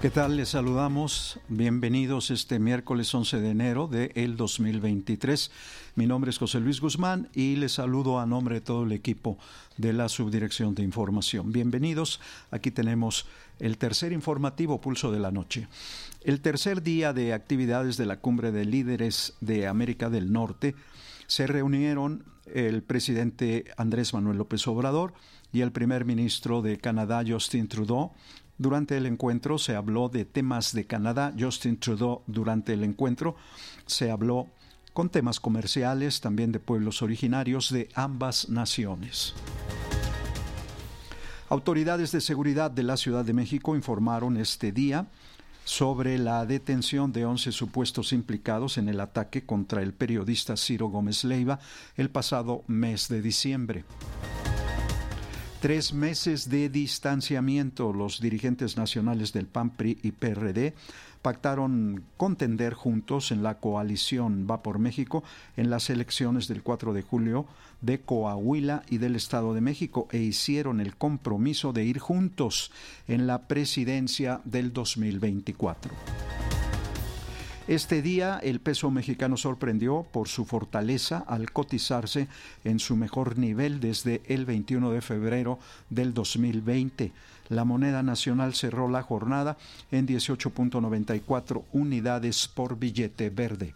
¿Qué tal? Les saludamos. Bienvenidos este miércoles 11 de enero de el 2023. Mi nombre es José Luis Guzmán y les saludo a nombre de todo el equipo de la Subdirección de Información. Bienvenidos. Aquí tenemos el tercer informativo Pulso de la Noche. El tercer día de actividades de la Cumbre de Líderes de América del Norte se reunieron el presidente Andrés Manuel López Obrador y el primer ministro de Canadá, Justin Trudeau, durante el encuentro se habló de temas de Canadá. Justin Trudeau durante el encuentro se habló con temas comerciales, también de pueblos originarios de ambas naciones. Autoridades de seguridad de la Ciudad de México informaron este día sobre la detención de 11 supuestos implicados en el ataque contra el periodista Ciro Gómez Leiva el pasado mes de diciembre. Tres meses de distanciamiento. Los dirigentes nacionales del PAN, PRI y PRD pactaron contender juntos en la coalición Va por México en las elecciones del 4 de julio de Coahuila y del Estado de México e hicieron el compromiso de ir juntos en la presidencia del 2024. Este día el peso mexicano sorprendió por su fortaleza al cotizarse en su mejor nivel desde el 21 de febrero del 2020. La moneda nacional cerró la jornada en 18.94 unidades por billete verde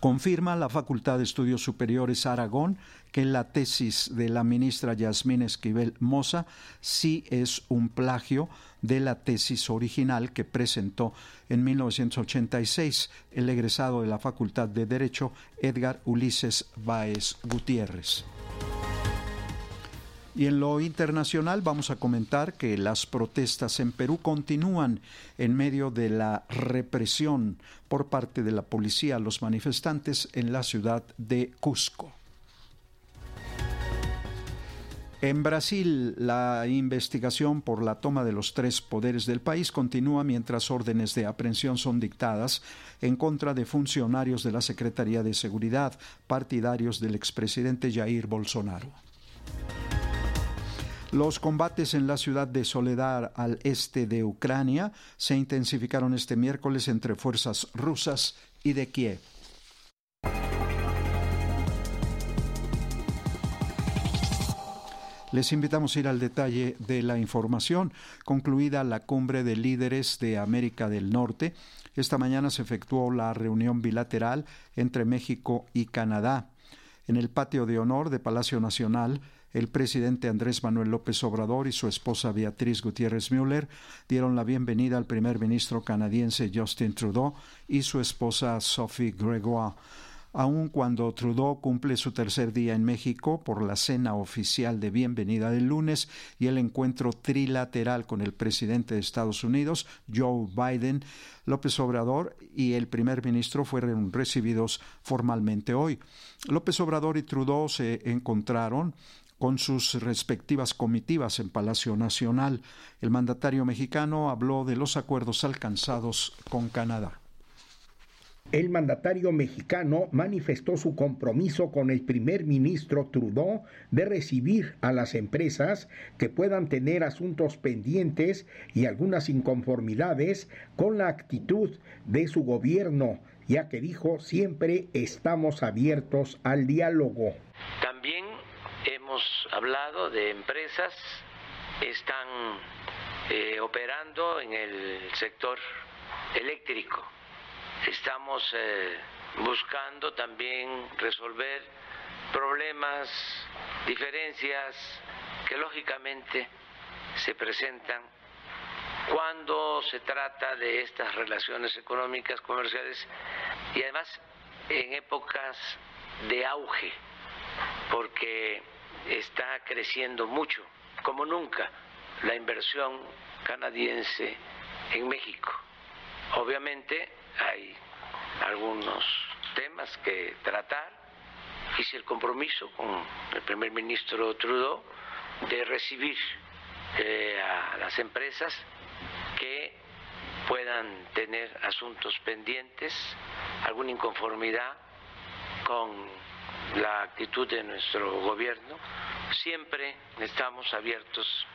confirma la Facultad de Estudios Superiores Aragón que la tesis de la ministra Yasmín Esquivel Moza sí es un plagio de la tesis original que presentó en 1986 el egresado de la Facultad de Derecho Edgar Ulises Báez Gutiérrez. Y en lo internacional vamos a comentar que las protestas en Perú continúan en medio de la represión por parte de la policía a los manifestantes en la ciudad de Cusco. En Brasil, la investigación por la toma de los tres poderes del país continúa mientras órdenes de aprehensión son dictadas en contra de funcionarios de la Secretaría de Seguridad, partidarios del expresidente Jair Bolsonaro. Los combates en la ciudad de Soledad al este de Ucrania se intensificaron este miércoles entre fuerzas rusas y de Kiev. Les invitamos a ir al detalle de la información. Concluida la cumbre de líderes de América del Norte, esta mañana se efectuó la reunión bilateral entre México y Canadá. En el patio de honor de Palacio Nacional, el presidente Andrés Manuel López Obrador y su esposa Beatriz Gutiérrez Müller dieron la bienvenida al primer ministro canadiense Justin Trudeau y su esposa Sophie Gregoire. Aun cuando Trudeau cumple su tercer día en México por la cena oficial de bienvenida del lunes y el encuentro trilateral con el presidente de Estados Unidos, Joe Biden, López Obrador y el primer ministro fueron recibidos formalmente hoy. López Obrador y Trudeau se encontraron con sus respectivas comitivas en Palacio Nacional. El mandatario mexicano habló de los acuerdos alcanzados con Canadá. El mandatario mexicano manifestó su compromiso con el primer ministro Trudeau de recibir a las empresas que puedan tener asuntos pendientes y algunas inconformidades con la actitud de su gobierno, ya que dijo siempre estamos abiertos al diálogo. También hemos hablado de empresas están eh, operando en el sector eléctrico. Estamos eh, buscando también resolver problemas, diferencias que lógicamente se presentan cuando se trata de estas relaciones económicas, comerciales y además en épocas de auge porque está creciendo mucho, como nunca, la inversión canadiense en México. Obviamente hay algunos temas que tratar, hice el compromiso con el primer ministro Trudeau de recibir eh, a las empresas que puedan tener asuntos pendientes, alguna inconformidad con la actitud de nuestro gobierno. Siempre estamos abiertos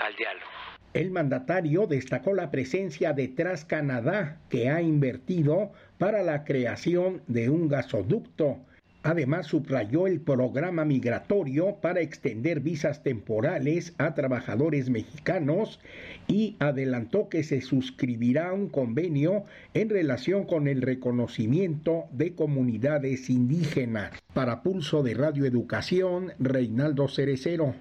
al diálogo. El mandatario destacó la presencia de Tras Canadá, que ha invertido para la creación de un gasoducto Además, subrayó el programa migratorio para extender visas temporales a trabajadores mexicanos y adelantó que se suscribirá un convenio en relación con el reconocimiento de comunidades indígenas. Para Pulso de Radio Educación, Reinaldo Cerecero.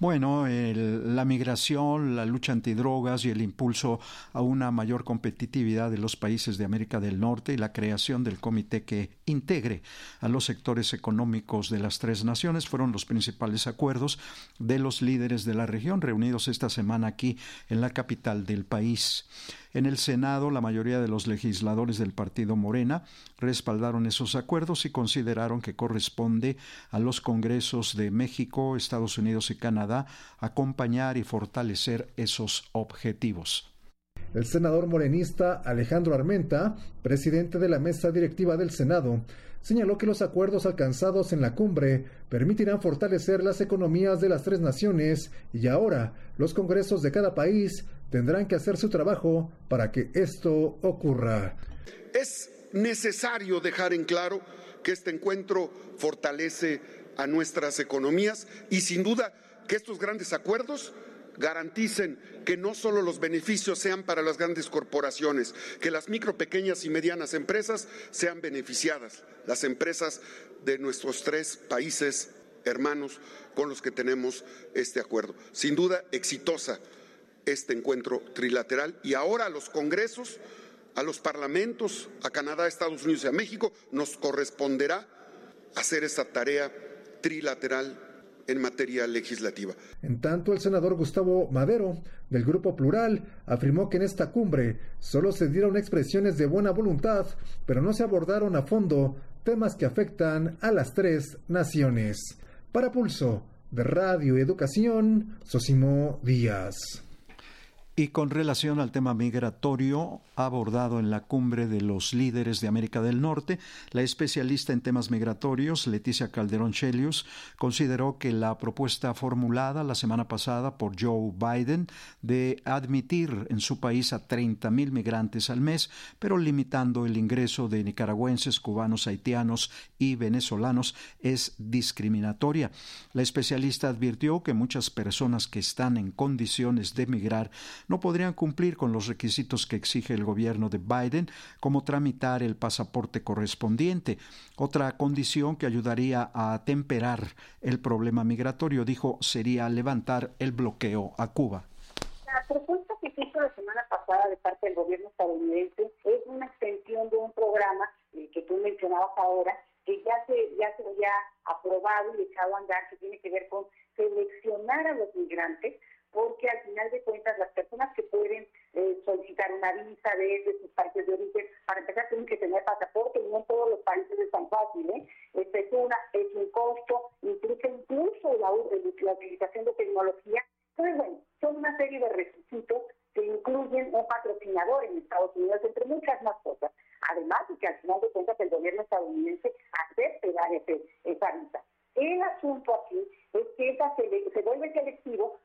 Bueno, la migración, la lucha antidrogas y el impulso a una mayor competitividad de los países de América del Norte y la creación del comité que integre a los sectores económicos de las tres naciones fueron los principales acuerdos de los líderes de la región reunidos esta semana aquí en la capital del país. En el Senado, la mayoría de los legisladores del partido Morena respaldaron esos acuerdos y consideraron que corresponde a los Congresos de México, Estados Unidos y Canadá acompañar y fortalecer esos objetivos. El senador morenista Alejandro Armenta, presidente de la mesa directiva del Senado, señaló que los acuerdos alcanzados en la cumbre permitirán fortalecer las economías de las tres naciones y ahora los congresos de cada país tendrán que hacer su trabajo para que esto ocurra. Es necesario dejar en claro que este encuentro fortalece a nuestras economías y sin duda que estos grandes acuerdos garanticen que no solo los beneficios sean para las grandes corporaciones, que las micro, pequeñas y medianas empresas sean beneficiadas, las empresas de nuestros tres países hermanos con los que tenemos este acuerdo. Sin duda, exitosa este encuentro trilateral y ahora a los congresos, a los parlamentos, a Canadá, Estados Unidos y a México, nos corresponderá hacer esta tarea trilateral en materia legislativa. En tanto, el senador Gustavo Madero, del Grupo Plural, afirmó que en esta cumbre solo se dieron expresiones de buena voluntad, pero no se abordaron a fondo temas que afectan a las tres naciones. Para Pulso, de Radio Educación, Sosimo Díaz. Y con relación al tema migratorio abordado en la cumbre de los líderes de América del Norte, la especialista en temas migratorios, Leticia Calderón Chelius, consideró que la propuesta formulada la semana pasada por Joe Biden de admitir en su país a 30 mil migrantes al mes, pero limitando el ingreso de nicaragüenses, cubanos, haitianos y venezolanos, es discriminatoria. La especialista advirtió que muchas personas que están en condiciones de migrar no podrían cumplir con los requisitos que exige el gobierno de Biden, como tramitar el pasaporte correspondiente. Otra condición que ayudaría a temperar el problema migratorio, dijo, sería levantar el bloqueo a Cuba. La propuesta que hizo la semana pasada de parte del gobierno estadounidense es una extensión de un programa que tú mencionabas ahora, que ya se, ya se había aprobado y echado a andar, que tiene que ver con seleccionar a los migrantes porque al final de cuentas las personas que pueden eh, solicitar una visa desde sus países de origen, para empezar tienen que tener pasaporte no en todos los países es tan fácil, ¿eh? Este es, una, es un costo, implica incluso la, la utilización de tecnología. Entonces, bueno, son una serie de requisitos que incluyen un patrocinador en Estados Unidos, entre muchas más cosas. Además, y que al final de cuentas el gobierno estadounidense acepte dar esa visa. El asunto aquí es que esa se, vuelve selectivo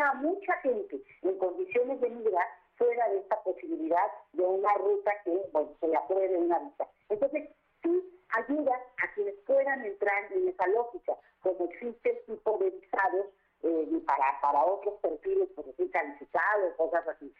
a mucha gente en condiciones de migrar fuera de esta posibilidad de una ruta que bueno, se le apruebe una visa. Entonces, sí ayuda a quienes puedan entrar en esa lógica, como existe el tipo de visados eh, para, para otros perfiles, por decir, calificados, cosas así.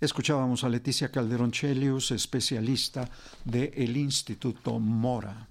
Escuchábamos a Leticia Calderón Chelius, especialista del Instituto Mora.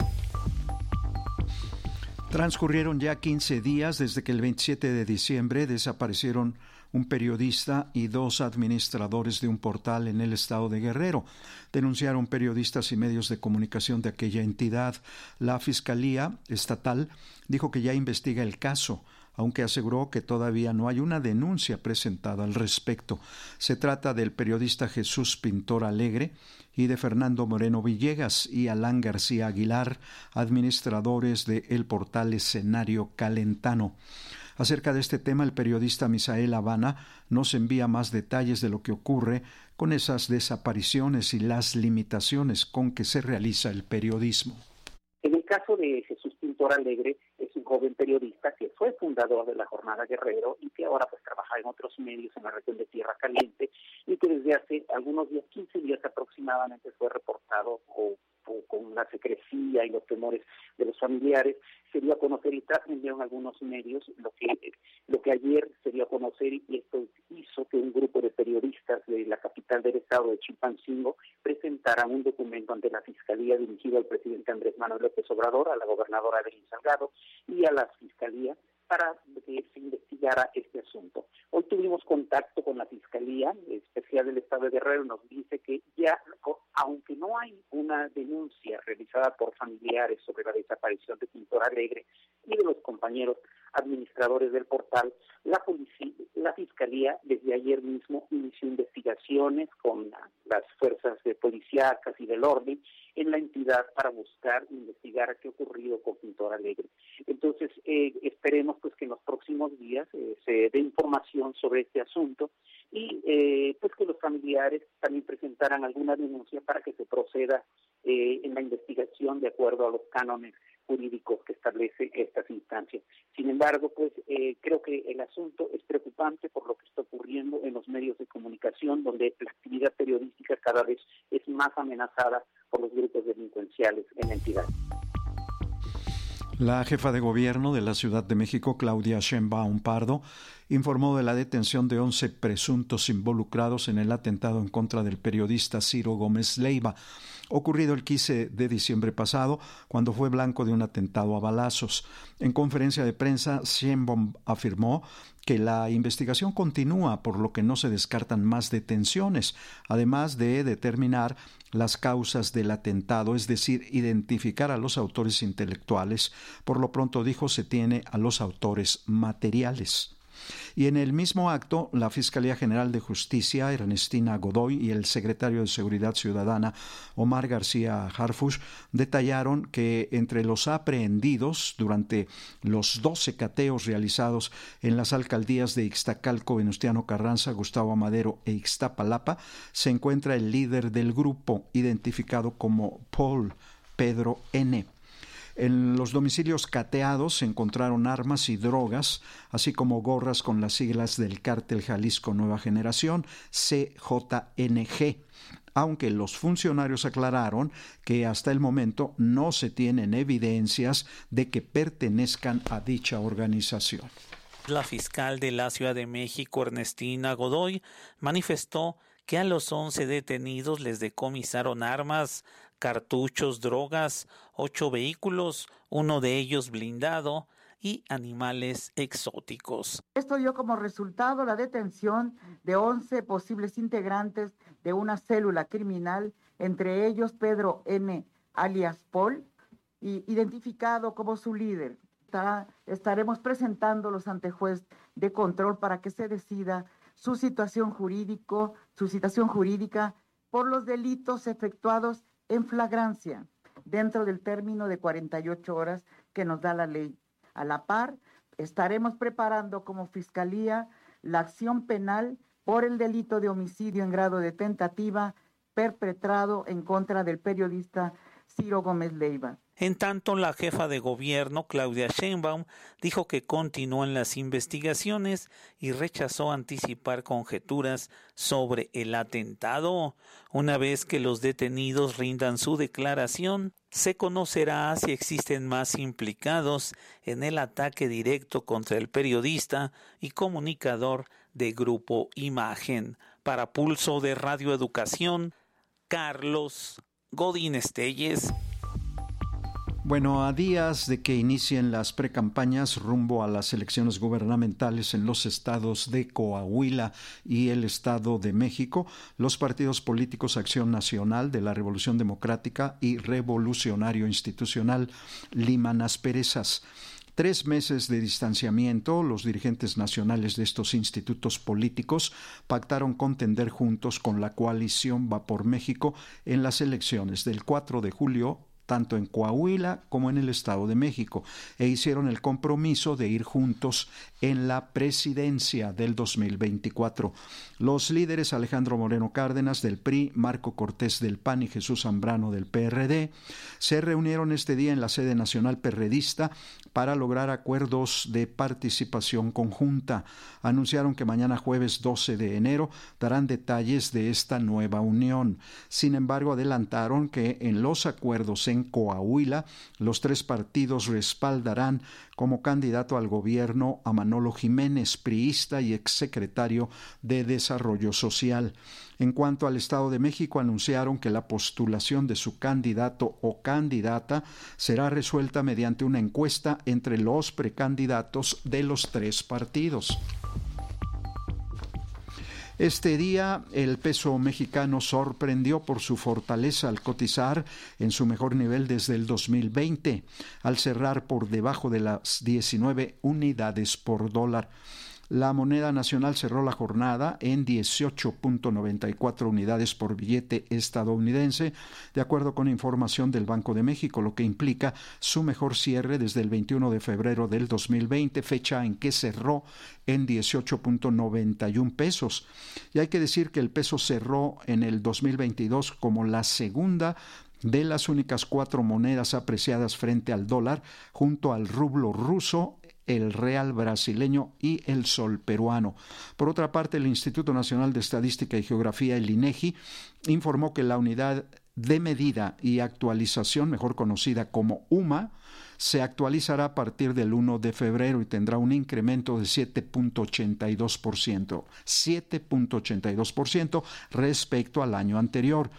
Transcurrieron ya 15 días desde que el 27 de diciembre desaparecieron un periodista y dos administradores de un portal en el estado de Guerrero. Denunciaron periodistas y medios de comunicación de aquella entidad. La Fiscalía Estatal dijo que ya investiga el caso aunque aseguró que todavía no hay una denuncia presentada al respecto. Se trata del periodista Jesús Pintor Alegre y de Fernando Moreno Villegas y Alán García Aguilar, administradores de el portal Escenario Calentano. Acerca de este tema, el periodista Misael Habana nos envía más detalles de lo que ocurre con esas desapariciones y las limitaciones con que se realiza el periodismo. En el caso de Jesús Pintor Alegre, joven periodista que fue fundador de la Jornada Guerrero y que ahora pues trabaja en otros medios en la región de Tierra Caliente y que desde hace algunos días, 15 días aproximadamente, fue reportado o con la secrecía y los temores de los familiares, se dio a conocer y trascendieron algunos medios lo que lo que ayer se dio a conocer y esto hizo que un grupo de periodistas de la capital del estado de Chimpancingo presentaran un documento ante la fiscalía dirigido al presidente Andrés Manuel López Obrador, a la gobernadora Evelyn Salgado y a la fiscalía para que se investigara este asunto. Hoy tuvimos contacto con la Fiscalía Especial del Estado de Guerrero, nos dice que ya, aunque no hay una denuncia realizada por familiares sobre la desaparición de Pintor Alegre y de los compañeros administradores del portal, la policía, la Fiscalía desde ayer mismo inició investigaciones con las fuerzas de policíacas y del orden en la entidad para buscar investigar qué ha ocurrido con Pintor Alegre. Entonces, eh, esperemos pues que en los próximos días eh, se dé información sobre este asunto y eh, pues que los familiares también presentaran alguna denuncia para que se proceda en la investigación de acuerdo a los cánones jurídicos que establece estas instancias. Sin embargo, pues creo que el asunto es preocupante por lo que está ocurriendo en los medios de comunicación, donde la actividad periodística cada vez es más amenazada por los grupos delincuenciales en la entidad. La jefa de gobierno de la Ciudad de México, Claudia Sheinbaum Pardo, informó de la detención de 11 presuntos involucrados en el atentado en contra del periodista Ciro Gómez Leiva, ocurrido el 15 de diciembre pasado, cuando fue blanco de un atentado a balazos. En conferencia de prensa, Sheinbaum afirmó que la investigación continúa, por lo que no se descartan más detenciones, además de determinar las causas del atentado, es decir, identificar a los autores intelectuales. Por lo pronto dijo se tiene a los autores materiales. Y en el mismo acto, la Fiscalía General de Justicia, Ernestina Godoy, y el secretario de Seguridad Ciudadana, Omar García Harfush, detallaron que entre los aprehendidos durante los 12 cateos realizados en las alcaldías de Ixtacalco, Venustiano Carranza, Gustavo Amadero e Ixtapalapa, se encuentra el líder del grupo, identificado como Paul Pedro N. En los domicilios cateados se encontraron armas y drogas, así como gorras con las siglas del cártel Jalisco Nueva Generación, CJNG aunque los funcionarios aclararon que hasta el momento no se tienen evidencias de que pertenezcan a dicha organización. La fiscal de la Ciudad de México, Ernestina Godoy, manifestó que a los 11 detenidos les decomisaron armas, cartuchos, drogas, ocho vehículos, uno de ellos blindado y animales exóticos. Esto dio como resultado la detención de 11 posibles integrantes de una célula criminal, entre ellos Pedro N. alias Paul, y identificado como su líder. estaremos presentándolos ante juez de control para que se decida su situación jurídico, su situación jurídica por los delitos efectuados en flagrancia dentro del término de 48 horas que nos da la ley. A la par, estaremos preparando como Fiscalía la acción penal por el delito de homicidio en grado de tentativa perpetrado en contra del periodista Ciro Gómez Leiva. En tanto, la jefa de gobierno, Claudia Sheinbaum, dijo que continúan las investigaciones y rechazó anticipar conjeturas sobre el atentado. Una vez que los detenidos rindan su declaración, se conocerá si existen más implicados en el ataque directo contra el periodista y comunicador de Grupo Imagen. Para Pulso de Radio Educación, Carlos Godín Estelles. Bueno, a días de que inicien las precampañas rumbo a las elecciones gubernamentales en los estados de Coahuila y el Estado de México, los partidos políticos Acción Nacional de la Revolución Democrática y Revolucionario Institucional liman asperezas. tres meses de distanciamiento, los dirigentes nacionales de estos institutos políticos pactaron contender juntos con la coalición Va por México en las elecciones del 4 de julio tanto en Coahuila como en el Estado de México, e hicieron el compromiso de ir juntos en la presidencia del 2024. Los líderes Alejandro Moreno Cárdenas del PRI, Marco Cortés del PAN y Jesús Zambrano del PRD se reunieron este día en la sede nacional perredista para lograr acuerdos de participación conjunta. Anunciaron que mañana jueves 12 de enero darán detalles de esta nueva unión. Sin embargo, adelantaron que en los acuerdos en Coahuila, los tres partidos respaldarán como candidato al gobierno a Manolo Jiménez, priista y exsecretario de Desarrollo Social. En cuanto al Estado de México, anunciaron que la postulación de su candidato o candidata será resuelta mediante una encuesta entre los precandidatos de los tres partidos. Este día el peso mexicano sorprendió por su fortaleza al cotizar en su mejor nivel desde el 2020, al cerrar por debajo de las 19 unidades por dólar. La moneda nacional cerró la jornada en 18.94 unidades por billete estadounidense, de acuerdo con información del Banco de México, lo que implica su mejor cierre desde el 21 de febrero del 2020, fecha en que cerró en 18.91 pesos. Y hay que decir que el peso cerró en el 2022 como la segunda de las únicas cuatro monedas apreciadas frente al dólar, junto al rublo ruso el real brasileño y el sol peruano. Por otra parte, el Instituto Nacional de Estadística y Geografía, el INEGI, informó que la unidad de medida y actualización, mejor conocida como UMA, se actualizará a partir del 1 de febrero y tendrá un incremento de 7.82%, 7.82% respecto al año anterior.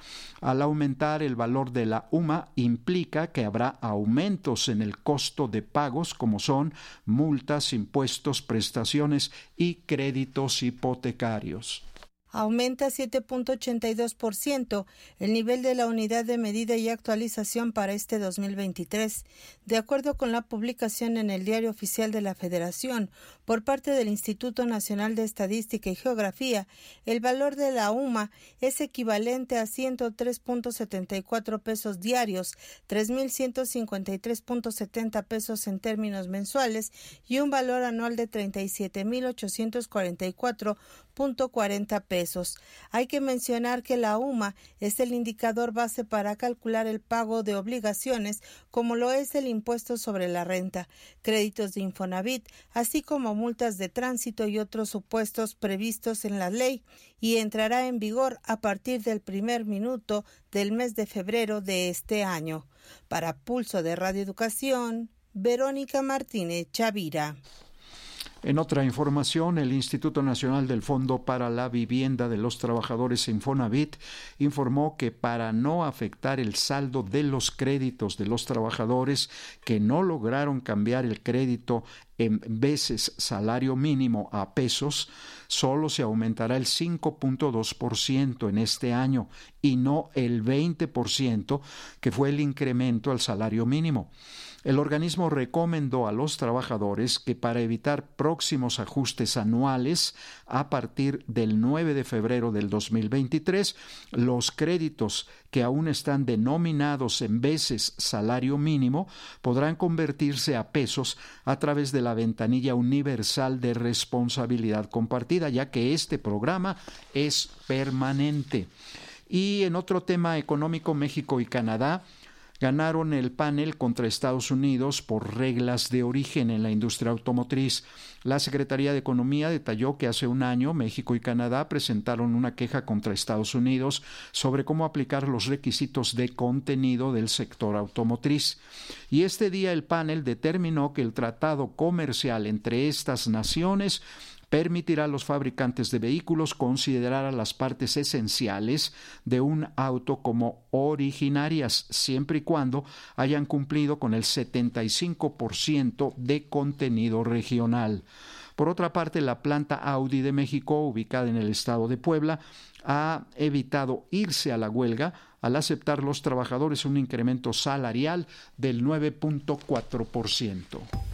Al aumentar el valor de la UMA implica que habrá aumentos en el costo de pagos como son multas, impuestos, prestaciones y créditos hipotecarios aumenta 7.82% el nivel de la unidad de medida y actualización para este 2023, de acuerdo con la publicación en el Diario Oficial de la Federación por parte del Instituto Nacional de Estadística y Geografía. El valor de la UMA es equivalente a 103.74 pesos diarios, 3.153.70 pesos en términos mensuales y un valor anual de 37.844 40 pesos. Hay que mencionar que la UMA es el indicador base para calcular el pago de obligaciones, como lo es el impuesto sobre la renta, créditos de Infonavit, así como multas de tránsito y otros supuestos previstos en la ley, y entrará en vigor a partir del primer minuto del mes de febrero de este año. Para Pulso de Radio Educación, Verónica Martínez Chavira. En otra información, el Instituto Nacional del Fondo para la Vivienda de los Trabajadores Infonavit informó que para no afectar el saldo de los créditos de los trabajadores que no lograron cambiar el crédito en veces salario mínimo a pesos, solo se aumentará el 5.2% en este año y no el 20% que fue el incremento al salario mínimo. El organismo recomendó a los trabajadores que para evitar próximos ajustes anuales a partir del 9 de febrero del 2023, los créditos que aún están denominados en veces salario mínimo podrán convertirse a pesos a través de la ventanilla universal de responsabilidad compartida, ya que este programa es permanente. Y en otro tema económico, México y Canadá ganaron el panel contra Estados Unidos por reglas de origen en la industria automotriz. La Secretaría de Economía detalló que hace un año México y Canadá presentaron una queja contra Estados Unidos sobre cómo aplicar los requisitos de contenido del sector automotriz. Y este día el panel determinó que el tratado comercial entre estas naciones permitirá a los fabricantes de vehículos considerar a las partes esenciales de un auto como originarias, siempre y cuando hayan cumplido con el 75% de contenido regional. Por otra parte, la planta Audi de México, ubicada en el estado de Puebla, ha evitado irse a la huelga al aceptar los trabajadores un incremento salarial del 9.4%.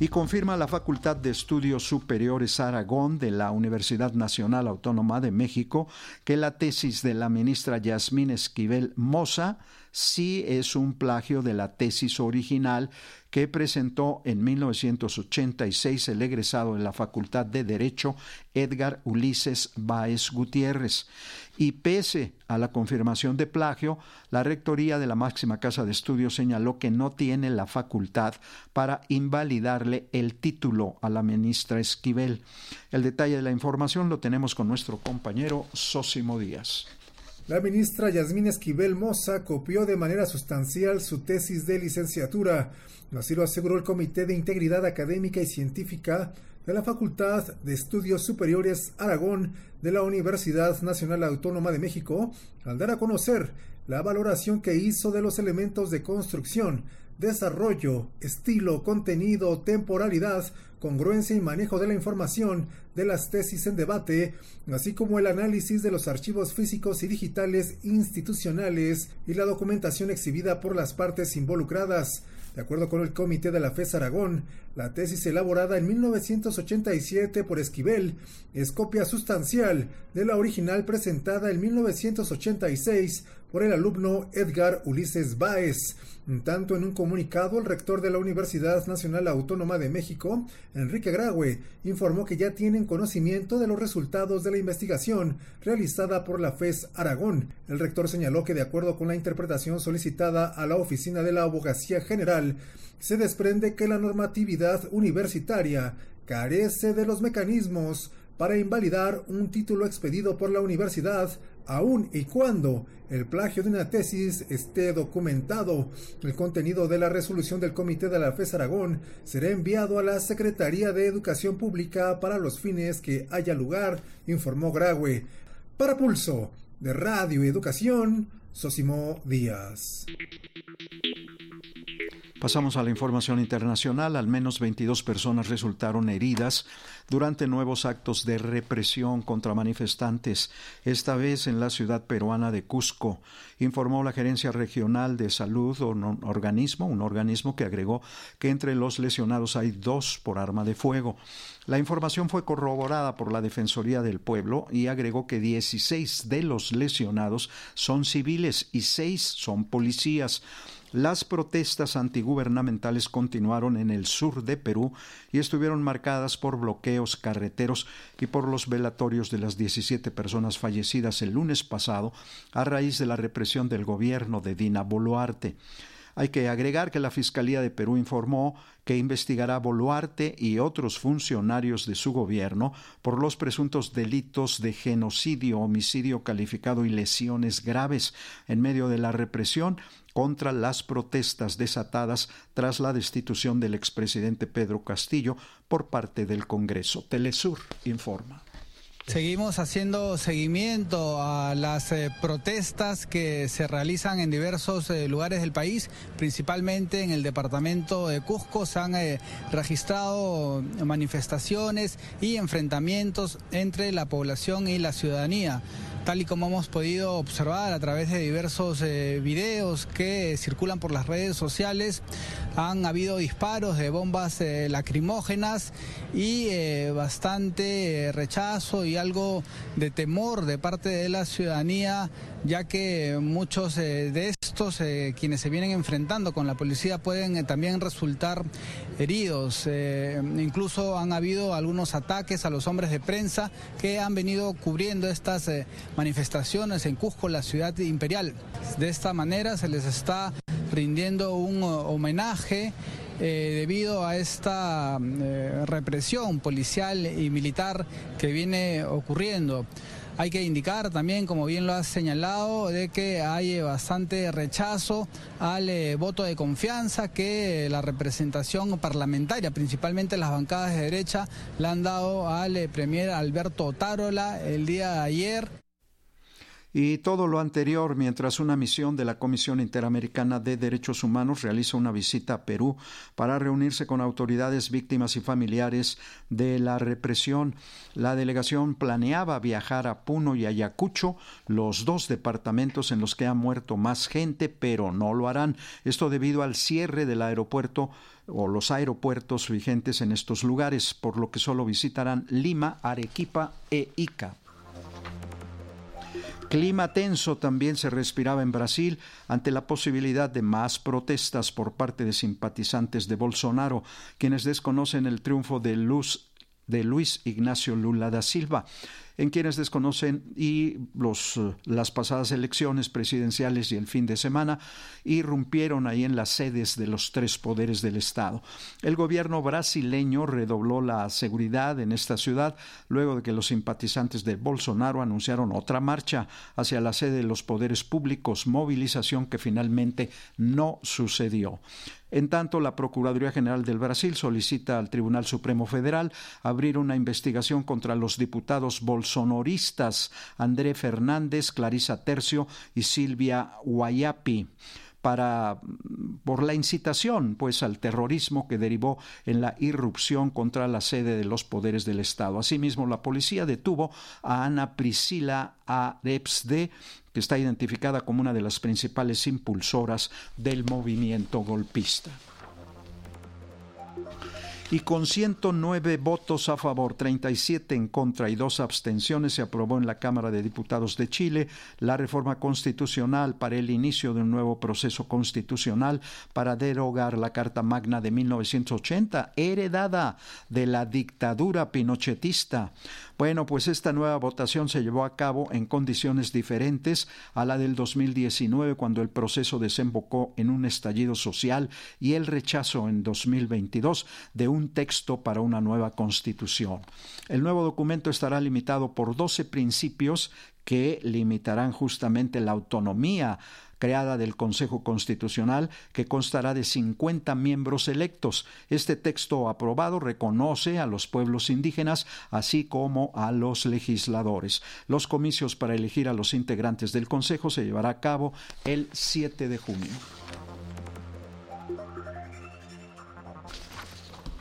y confirma la Facultad de Estudios Superiores Aragón de la Universidad Nacional Autónoma de México que la tesis de la ministra Yasmín Esquivel Moza sí es un plagio de la tesis original que presentó en 1986 el egresado de la Facultad de Derecho Edgar Ulises Báez Gutiérrez. Y pese a la confirmación de plagio, la Rectoría de la máxima casa de estudios señaló que no tiene la facultad para invalidarle el título a la ministra Esquivel. El detalle de la información lo tenemos con nuestro compañero Sósimo Díaz. La ministra Yasmín Esquivel Moza copió de manera sustancial su tesis de licenciatura. Así lo aseguró el Comité de Integridad Académica y Científica de la Facultad de Estudios Superiores Aragón de la Universidad Nacional Autónoma de México al dar a conocer la valoración que hizo de los elementos de construcción, desarrollo, estilo, contenido, temporalidad, congruencia y manejo de la información de las tesis en debate, así como el análisis de los archivos físicos y digitales institucionales y la documentación exhibida por las partes involucradas. De acuerdo con el Comité de la FES Aragón, la tesis elaborada en 1987 por Esquivel es copia sustancial de la original presentada en 1986 por el alumno Edgar Ulises Báez. Tanto en un comunicado, el rector de la Universidad Nacional Autónoma de México, Enrique Graue, informó que ya tienen conocimiento de los resultados de la investigación realizada por la FES Aragón. El rector señaló que de acuerdo con la interpretación solicitada a la Oficina de la Abogacía General, se desprende que la normatividad universitaria carece de los mecanismos para invalidar un título expedido por la universidad aun y cuando el plagio de una tesis esté documentado. El contenido de la resolución del Comité de la FES Aragón será enviado a la Secretaría de Educación Pública para los fines que haya lugar, informó Graue. Para Pulso, de Radio y Educación, Sosimo Díaz. Pasamos a la información internacional. Al menos 22 personas resultaron heridas durante nuevos actos de represión contra manifestantes, esta vez en la ciudad peruana de Cusco, informó la Gerencia Regional de Salud, un organismo, un organismo que agregó que entre los lesionados hay dos por arma de fuego. La información fue corroborada por la Defensoría del Pueblo y agregó que 16 de los lesionados son civiles y 6 son policías. Las protestas antigubernamentales continuaron en el sur de Perú y estuvieron marcadas por bloqueos carreteros y por los velatorios de las 17 personas fallecidas el lunes pasado a raíz de la represión del gobierno de Dina Boluarte. Hay que agregar que la Fiscalía de Perú informó que investigará a Boluarte y otros funcionarios de su gobierno por los presuntos delitos de genocidio, homicidio calificado y lesiones graves en medio de la represión contra las protestas desatadas tras la destitución del expresidente Pedro Castillo por parte del Congreso. Telesur informa. Seguimos haciendo seguimiento a las eh, protestas que se realizan en diversos eh, lugares del país, principalmente en el departamento de Cusco. Se han eh, registrado manifestaciones y enfrentamientos entre la población y la ciudadanía tal y como hemos podido observar a través de diversos eh, videos que circulan por las redes sociales, han habido disparos de bombas eh, lacrimógenas y eh, bastante rechazo y algo de temor de parte de la ciudadanía, ya que muchos de estos quienes se vienen enfrentando con la policía pueden también resultar heridos. incluso han habido algunos ataques a los hombres de prensa que han venido cubriendo estas manifestaciones en Cusco, la ciudad imperial. De esta manera se les está rindiendo un homenaje eh, debido a esta eh, represión policial y militar que viene ocurriendo. Hay que indicar también, como bien lo has señalado, de que hay bastante rechazo al eh, voto de confianza que la representación parlamentaria, principalmente las bancadas de derecha, le han dado al premier Alberto Tarola el día de ayer. Y todo lo anterior mientras una misión de la Comisión Interamericana de Derechos Humanos realiza una visita a Perú para reunirse con autoridades, víctimas y familiares de la represión. La delegación planeaba viajar a Puno y Ayacucho, los dos departamentos en los que ha muerto más gente, pero no lo harán. Esto debido al cierre del aeropuerto o los aeropuertos vigentes en estos lugares, por lo que solo visitarán Lima, Arequipa e Ica. Clima tenso también se respiraba en Brasil ante la posibilidad de más protestas por parte de simpatizantes de Bolsonaro, quienes desconocen el triunfo de, de Luis Ignacio Lula da Silva en quienes desconocen y los, eh, las pasadas elecciones presidenciales y el fin de semana irrumpieron ahí en las sedes de los tres poderes del Estado. El gobierno brasileño redobló la seguridad en esta ciudad luego de que los simpatizantes de Bolsonaro anunciaron otra marcha hacia la sede de los poderes públicos, movilización que finalmente no sucedió. En tanto, la Procuraduría General del Brasil solicita al Tribunal Supremo Federal abrir una investigación contra los diputados bolsonoristas André Fernández, Clarisa Tercio y Silvia Guayapi para por la incitación pues al terrorismo que derivó en la irrupción contra la sede de los poderes del Estado. Asimismo, la policía detuvo a Ana Priscila Arepsde, que está identificada como una de las principales impulsoras del movimiento golpista y con 109 votos a favor, 37 en contra y dos abstenciones se aprobó en la Cámara de Diputados de Chile la reforma constitucional para el inicio de un nuevo proceso constitucional para derogar la Carta Magna de 1980, heredada de la dictadura pinochetista. Bueno, pues esta nueva votación se llevó a cabo en condiciones diferentes a la del 2019, cuando el proceso desembocó en un estallido social y el rechazo en 2022 de un texto para una nueva constitución. El nuevo documento estará limitado por 12 principios que limitarán justamente la autonomía creada del Consejo Constitucional que constará de 50 miembros electos. Este texto aprobado reconoce a los pueblos indígenas así como a los legisladores. Los comicios para elegir a los integrantes del Consejo se llevará a cabo el 7 de junio.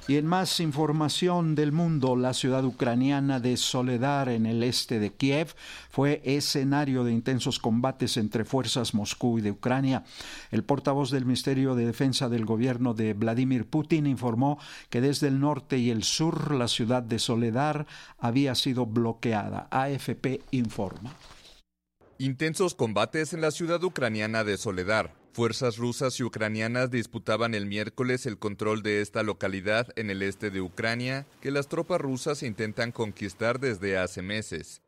Y en más información del mundo, la ciudad ucraniana de Soledar en el este de Kiev fue escenario de intensos combates entre fuerzas Moscú y de Ucrania. El portavoz del Ministerio de Defensa del gobierno de Vladimir Putin informó que desde el norte y el sur la ciudad de Soledar había sido bloqueada. AFP informa. Intensos combates en la ciudad ucraniana de Soledar. Fuerzas rusas y ucranianas disputaban el miércoles el control de esta localidad en el este de Ucrania, que las tropas rusas intentan conquistar desde hace meses.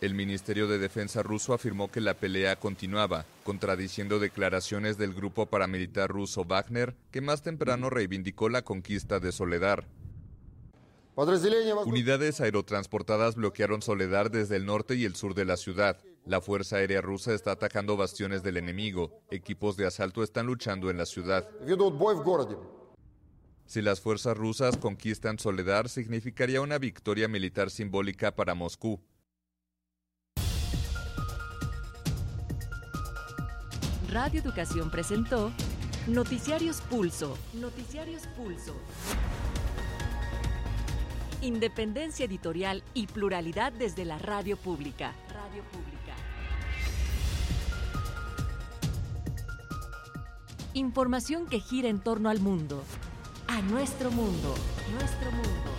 El Ministerio de Defensa ruso afirmó que la pelea continuaba, contradiciendo declaraciones del grupo paramilitar ruso Wagner, que más temprano reivindicó la conquista de Soledar. Unidades aerotransportadas bloquearon Soledar desde el norte y el sur de la ciudad. La Fuerza Aérea Rusa está atacando bastiones del enemigo. Equipos de asalto están luchando en la ciudad. Si las fuerzas rusas conquistan Soledar, significaría una victoria militar simbólica para Moscú. Radio Educación presentó Noticiarios Pulso. Noticiarios Pulso. Independencia editorial y pluralidad desde la radio pública. Radio pública. Información que gira en torno al mundo. A nuestro mundo. Nuestro mundo.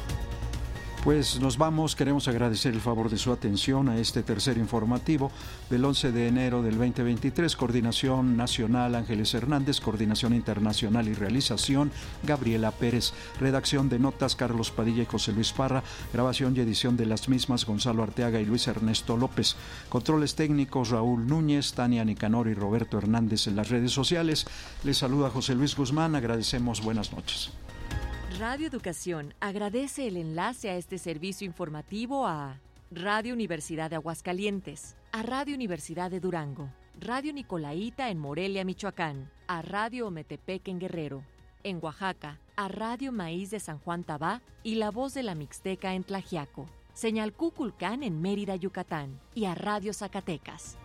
Pues nos vamos, queremos agradecer el favor de su atención a este tercer informativo del 11 de enero del 2023, Coordinación Nacional Ángeles Hernández, Coordinación Internacional y Realización Gabriela Pérez, redacción de notas Carlos Padilla y José Luis Parra, grabación y edición de las mismas Gonzalo Arteaga y Luis Ernesto López, controles técnicos Raúl Núñez, Tania Nicanor y Roberto Hernández en las redes sociales. Les saluda José Luis Guzmán, agradecemos. Buenas noches. Radio Educación agradece el enlace a este servicio informativo a Radio Universidad de Aguascalientes, a Radio Universidad de Durango, Radio Nicolaita en Morelia, Michoacán, a Radio Ometepec en Guerrero, en Oaxaca, a Radio Maíz de San Juan Tabá y La Voz de la Mixteca en Tlajiaco. Señal Cuculcán en Mérida, Yucatán y a Radio Zacatecas.